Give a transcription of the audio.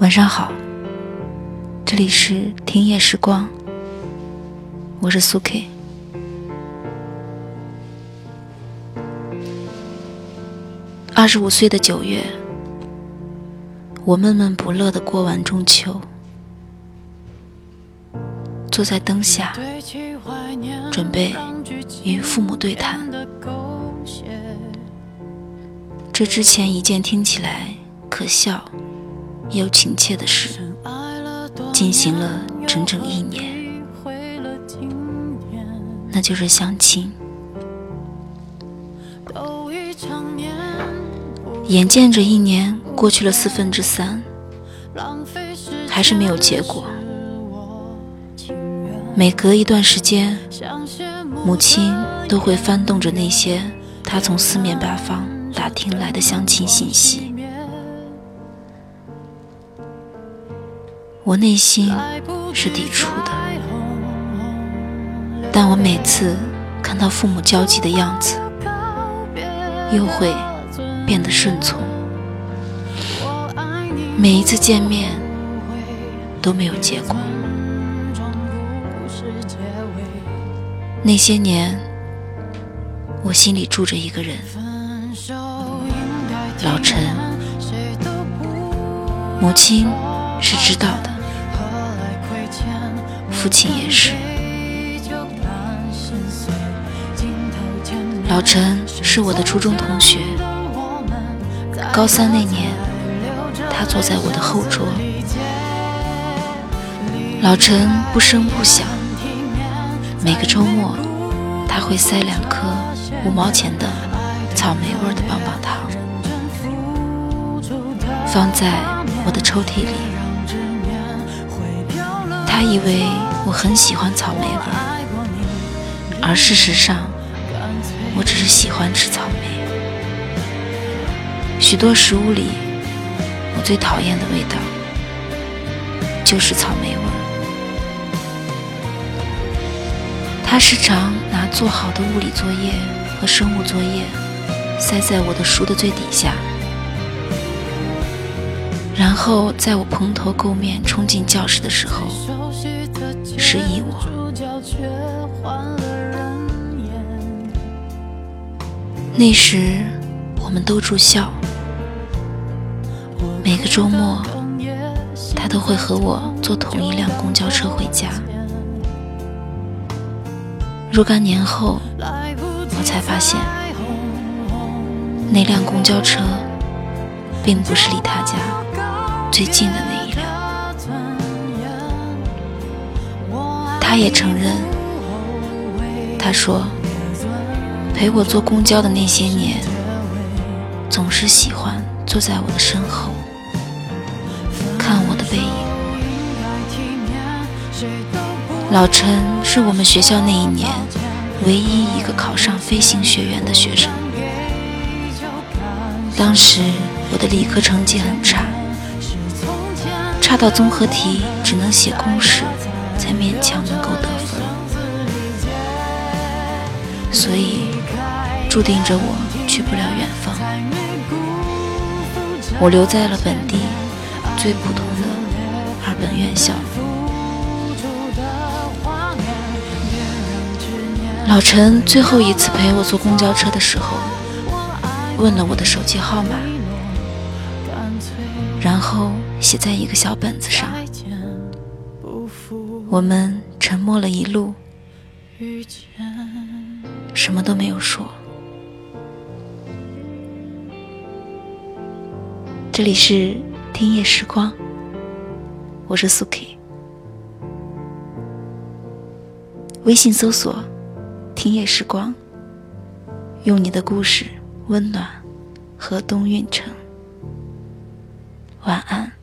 晚上好，这里是听夜时光，我是苏 K。二十五岁的九月，我闷闷不乐的过完中秋，坐在灯下，准备与父母对谈。这之前一件听起来可笑又亲切的事，进行了整整一年，那就是相亲。眼见着一年过去了四分之三，还是没有结果。每隔一段时间，母亲都会翻动着那些她从四面八方打听来的相亲信息。我内心是抵触的，但我每次看到父母焦急的样子，又会。变得顺从，每一次见面都没有结果。那些年，我心里住着一个人，老陈。母亲是知道的，父亲也是。老陈是我的初中同学。高三那年，他坐在我的后桌。老陈不声不响，每个周末他会塞两颗五毛钱的草莓味的棒棒糖，放在我的抽屉里。他以为我很喜欢草莓味，而事实上，我只是喜欢吃草莓。许多食物里，我最讨厌的味道就是草莓味。他时常拿做好的物理作业和生物作业塞在我的书的最底下，然后在我蓬头垢面冲进教室的时候示意我。那时我们都住校。每个周末，他都会和我坐同一辆公交车回家。若干年后，我才发现，那辆公交车并不是离他家最近的那他也承认，他说，陪我坐公交的那些年，总是喜欢坐在我的身后。看我的背影。老陈是我们学校那一年唯一一个考上飞行学院的学生。当时我的理科成绩很差，差到综合题只能写公式，才勉强能够得分。所以注定着我去不了远方。我留在了本地最普通的。二本院校，老陈最后一次陪我坐公交车的时候，问了我的手机号码，然后写在一个小本子上。我们沉默了一路，什么都没有说。这里是听夜时光。我是苏 K，微信搜索“听夜时光”，用你的故事温暖河东运城。晚安。